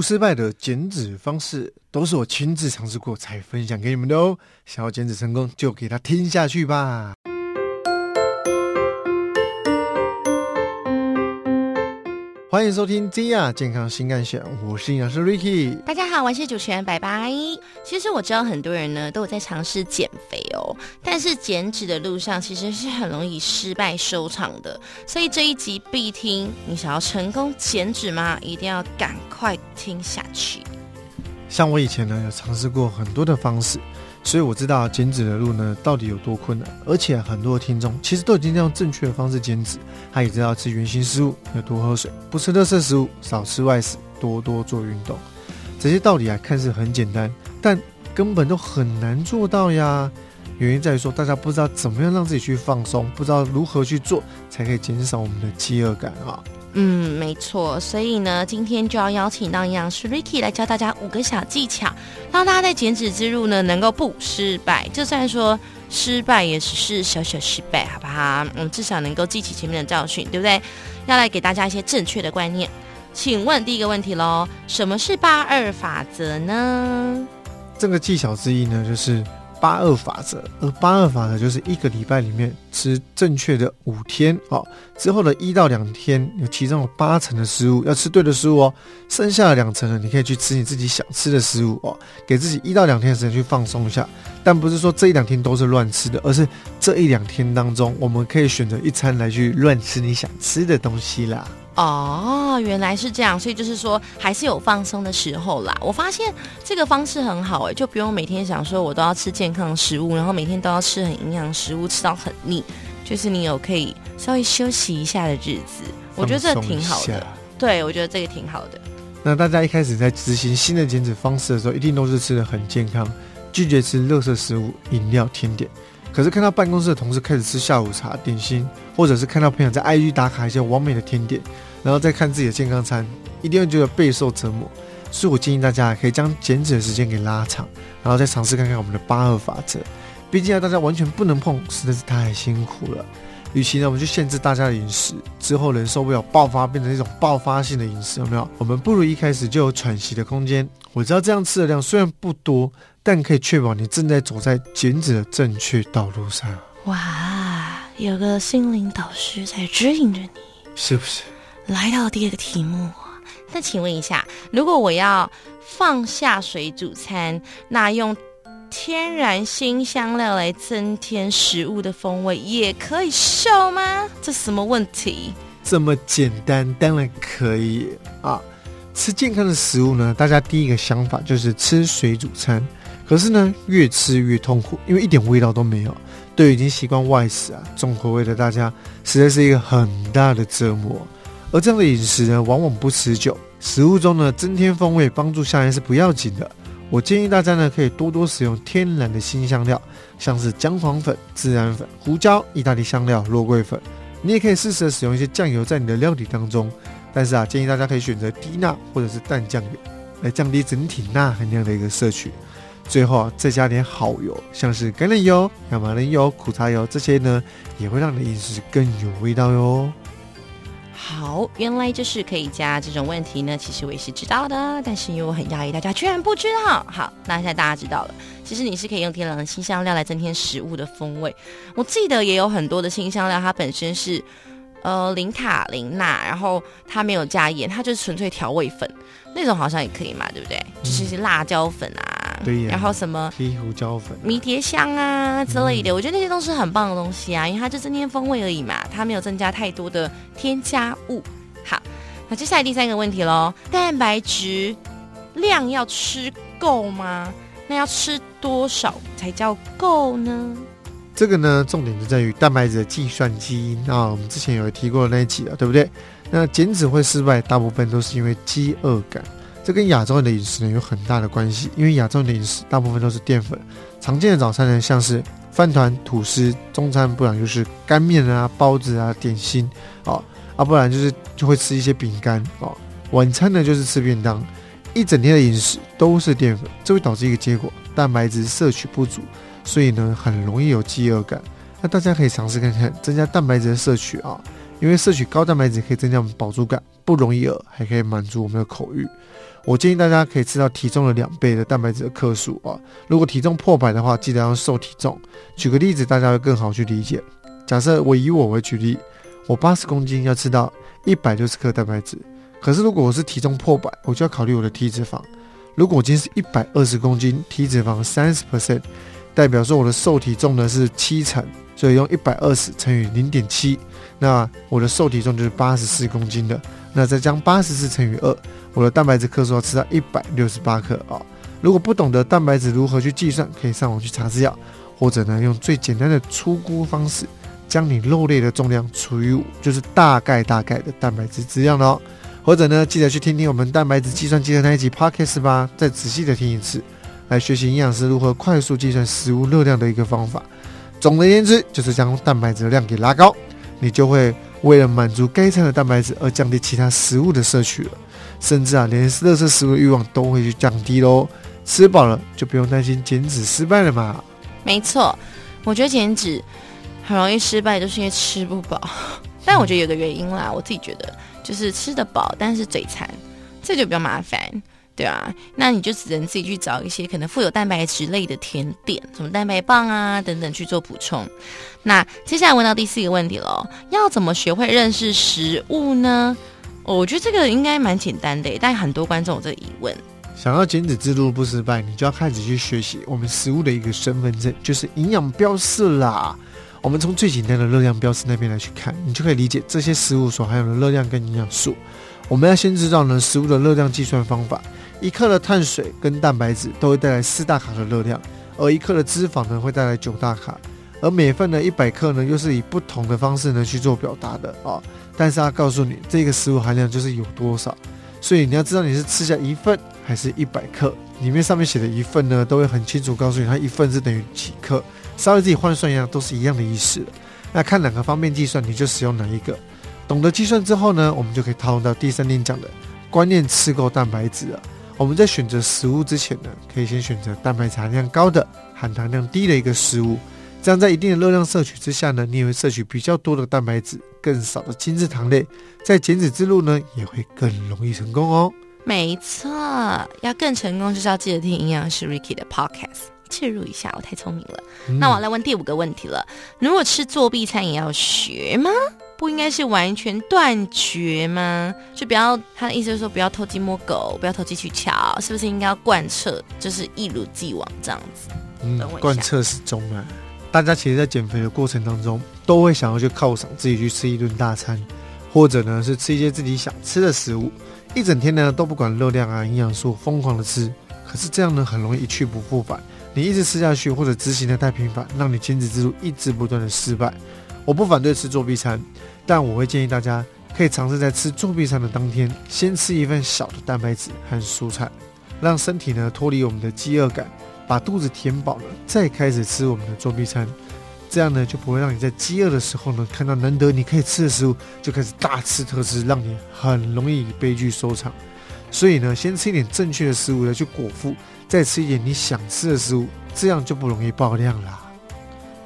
失败的减脂方式，都是我亲自尝试过才分享给你们的哦。想要减脂成功，就给他听下去吧。欢迎收听《金亚健康新干线》，我是营养师 Ricky。大家好，我是主持人白白。其实我知道很多人呢都有在尝试减肥哦，但是减脂的路上其实是很容易失败收场的。所以这一集必听，你想要成功减脂吗？一定要赶快听下去。像我以前呢有尝试过很多的方式。所以我知道减脂的路呢到底有多困难，而且很多听众其实都已经用正确的方式减脂，他也知道吃原形食物，要多喝水，不吃垃圾食物，少吃外食，多多做运动。这些道理啊看似很简单，但根本都很难做到呀。原因在于说大家不知道怎么样让自己去放松，不知道如何去做才可以减少我们的饥饿感啊。嗯，没错，所以呢，今天就要邀请到营养师 Ricky 来教大家五个小技巧，让大家在减脂之路呢能够不失败。就算说失败，也只是小小失败，好不好？我们至少能够记起前面的教训，对不对？要来给大家一些正确的观念。请问第一个问题喽，什么是八二法则呢？这个技巧之一呢，就是。八二法则，而八二法则就是一个礼拜里面吃正确的五天哦，之后的一到两天有其中有八成的食物要吃对的食物哦，剩下的两成呢，你可以去吃你自己想吃的食物哦，给自己一到两天的时间去放松一下，但不是说这一两天都是乱吃的，而是这一两天当中，我们可以选择一餐来去乱吃你想吃的东西啦。哦，原来是这样，所以就是说还是有放松的时候啦。我发现这个方式很好哎，就不用每天想说我都要吃健康食物，然后每天都要吃很营养食物，吃到很腻。就是你有可以稍微休息一下的日子，我觉得这挺好的。对，我觉得这个挺好的。那大家一开始在执行新的减脂方式的时候，一定都是吃的很健康，拒绝吃垃圾食物、饮料、甜点。可是看到办公室的同事开始吃下午茶、点心，或者是看到朋友在 IG 打卡一些完美的甜点，然后再看自己的健康餐，一定会觉得备受折磨。所以我建议大家可以将减脂的时间给拉长，然后再尝试看看我们的八二法则。毕竟啊，大家完全不能碰，实在是太辛苦了。与其呢，我们就限制大家的饮食，之后人受不了爆发，变成一种爆发性的饮食，有没有？我们不如一开始就有喘息的空间。我知道这样吃的量虽然不多。但可以确保你正在走在减脂的正确道路上。哇，有个心灵导师在指引着你，是不是？来到第二个题目，那请问一下，如果我要放下水煮餐，那用天然新香料来增添食物的风味，也可以瘦吗？这什么问题？这么简单，当然可以啊！吃健康的食物呢，大家第一个想法就是吃水煮餐。可是呢，越吃越痛苦，因为一点味道都没有。对已经习惯外食啊、重口味的大家，实在是一个很大的折磨。而这样的饮食呢，往往不持久。食物中呢，增添风味、帮助下咽是不要紧的。我建议大家呢，可以多多使用天然的新香料，像是姜黄粉、孜然粉、胡椒、意大利香料、肉桂粉。你也可以适时的使用一些酱油在你的料理当中。但是啊，建议大家可以选择低钠或者是淡酱油，来降低整体钠含量的一个摄取。最后啊，再加点好油，像是橄榄油、亚麻仁油、苦茶油这些呢，也会让你的饮食更有味道哟。好，原来就是可以加这种问题呢。其实我也是知道的，但是因为我很讶异，大家居然不知道。好，那现在大家知道了。其实你是可以用天然的新香料来增添食物的风味。我记得也有很多的新香料，它本身是呃零卡零钠，然后它没有加盐，它就是纯粹调味粉那种，好像也可以嘛，对不对？就是一些辣椒粉啊。对，然后什么黑胡椒粉、迷迭香啊之类的，我觉得那些都是很棒的东西啊，因为它就增添风味而已嘛，它没有增加太多的添加物。好，那接下来第三个问题喽，蛋白质量要吃够吗？那要吃多少才叫够呢？这个呢，重点就在于蛋白质的计算基因啊，我们之前有提过的那一集了，对不对？那减脂会失败，大部分都是因为饥饿感。这跟亚洲人的饮食呢有很大的关系，因为亚洲人的饮食大部分都是淀粉，常见的早餐呢像是饭团、吐司，中餐不然就是干面啊、包子啊、点心，哦，啊不然就是就会吃一些饼干，哦，晚餐呢就是吃便当，一整天的饮食都是淀粉，这会导致一个结果，蛋白质摄取不足，所以呢很容易有饥饿感。那大家可以尝试看看增加蛋白质的摄取啊，因为摄取高蛋白质可以增加我们饱足感，不容易饿，还可以满足我们的口欲。我建议大家可以吃到体重的两倍的蛋白质的克数啊。如果体重破百的话，记得要瘦体重。举个例子，大家会更好去理解。假设我以我为举例，我八十公斤要吃到一百六十克蛋白质，可是如果我是体重破百，我就要考虑我的体脂肪。如果我今天是一百二十公斤，体脂肪三十 percent，代表说我的瘦体重呢是七成，所以用一百二十乘以零点七，那我的瘦体重就是八十四公斤的。那再将八十四乘以二，我的蛋白质克数要吃到一百六十八克啊。如果不懂得蛋白质如何去计算，可以上网去查资料，或者呢用最简单的粗估方式，将你肉类的重量除以五，就是大概大概的蛋白质质量喽。或者呢，记得去听听我们蛋白质计算机的那一集 podcast 吧，再仔细的听一次，来学习营养师如何快速计算食物热量的一个方法。总而言之，就是将蛋白质的量给拉高，你就会为了满足该餐的蛋白质而降低其他食物的摄取了，甚至啊，连热色食物的欲望都会去降低喽。吃饱了就不用担心减脂失败了嘛。没错，我觉得减脂很容易失败，就是因为吃不饱。但我觉得有个原因啦，我自己觉得。就是吃得饱，但是嘴馋，这就比较麻烦，对啊，那你就只能自己去找一些可能富有蛋白质类的甜点，什么蛋白棒啊等等去做补充。那接下来问到第四个问题了，要怎么学会认识食物呢？我觉得这个应该蛮简单的，但很多观众有这个疑问。想要减脂之路不失败，你就要开始去学习我们食物的一个身份证，就是营养标示啦。我们从最简单的热量标识那边来去看，你就可以理解这些食物所含有的热量跟营养素。我们要先知道呢，食物的热量计算方法：一克的碳水跟蛋白质都会带来四大卡的热量，而一克的脂肪呢会带来九大卡。而每份的一百克呢，又是以不同的方式呢去做表达的啊。但是它告诉你这个食物含量就是有多少，所以你要知道你是吃下一份还是一百克。里面上面写的一份呢，都会很清楚告诉你它一份是等于几克。稍微自己换算一下，都是一样的意思。那看哪个方便计算，你就使用哪一个。懂得计算之后呢，我们就可以套用到第三点讲的观念：吃够蛋白质啊。我们在选择食物之前呢，可以先选择蛋白质含量高的、含糖量低的一个食物。这样在一定的热量摄取之下呢，你也会摄取比较多的蛋白质，更少的精制糖类，在减脂之路呢，也会更容易成功哦。没错，要更成功，就是要记得听营养师 Ricky 的 Podcast。切入一下，我太聪明了。那我来问第五个问题了：如果吃作弊餐也要学吗？不应该是完全断绝吗？就不要他的意思就是说不要偷鸡摸狗，不要投机取巧，是不是应该要贯彻，就是一如既往这样子？嗯，贯彻始终啊！大家其实，在减肥的过程当中，都会想要去犒赏自己，去吃一顿大餐，或者呢是吃一些自己想吃的食物，一整天呢都不管热量啊、营养素，疯狂的吃。可是这样呢，很容易一去不复返。你一直吃下去，或者执行的太频繁，让你减脂之路一直不断的失败。我不反对吃作弊餐，但我会建议大家可以尝试在吃作弊餐的当天，先吃一份小的蛋白质和蔬菜，让身体呢脱离我们的饥饿感，把肚子填饱了，再开始吃我们的作弊餐。这样呢就不会让你在饥饿的时候呢看到难得你可以吃的食物，就开始大吃特吃，让你很容易以悲剧收场。所以呢，先吃一点正确的食物来去果腹。再吃一点你想吃的食物，这样就不容易爆量啦。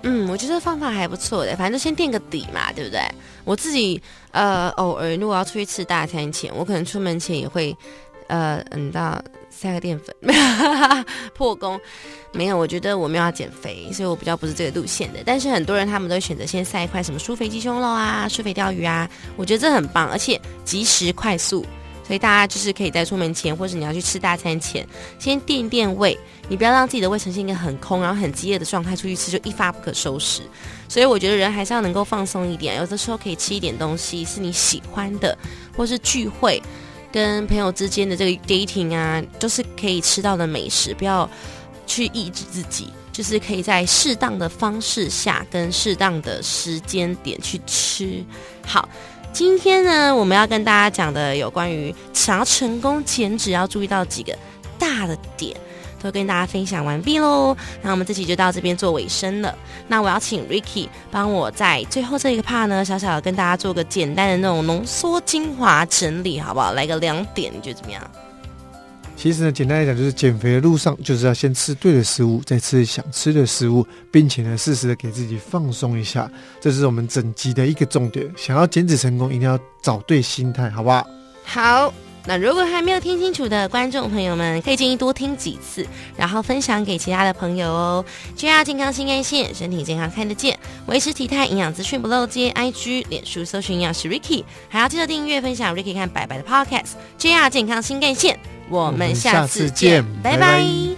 嗯，我觉得方法还不错的，反正就先垫个底嘛，对不对？我自己呃，偶尔如果要出去吃大餐前，我可能出门前也会呃，嗯，到塞个淀粉 破功。没有，我觉得我没有要减肥，所以我比较不是这个路线的。但是很多人他们都选择先塞一块什么酥肥鸡胸肉啊、酥肥鲷鱼啊，我觉得这很棒，而且及时快速。所以大家就是可以在出门前，或是你要去吃大餐前，先垫一垫胃。你不要让自己的胃呈现一个很空，然后很饥饿的状态，出去吃就一发不可收拾。所以我觉得人还是要能够放松一点，有的时候可以吃一点东西是你喜欢的，或是聚会跟朋友之间的这个 dating 啊，都是可以吃到的美食。不要去抑制自己，就是可以在适当的方式下，跟适当的时间点去吃。好。今天呢，我们要跟大家讲的有关于想要成功减脂要注意到几个大的点，都跟大家分享完毕喽。那我们这期就到这边做尾声了。那我要请 Ricky 帮我在最后这一个 part 呢，小小的跟大家做个简单的那种浓缩精华整理，好不好？来个两点，你觉得怎么样？其实呢，简单来讲，就是减肥的路上，就是要先吃对的食物，再吃想吃的食物，并且呢，适时的给自己放松一下，这是我们整集的一个重点。想要减脂成功，一定要找对心态，好不好？好，那如果还没有听清楚的观众朋友们，可以建议多听几次，然后分享给其他的朋友哦。JR 健康新干线，身体健康看得见，维持体态营养资讯不漏接，IG、脸书搜寻营养师 Ricky，还要记得订阅分享 Ricky 看白白的 Podcast。JR 健康新干线，我们下次见，拜拜。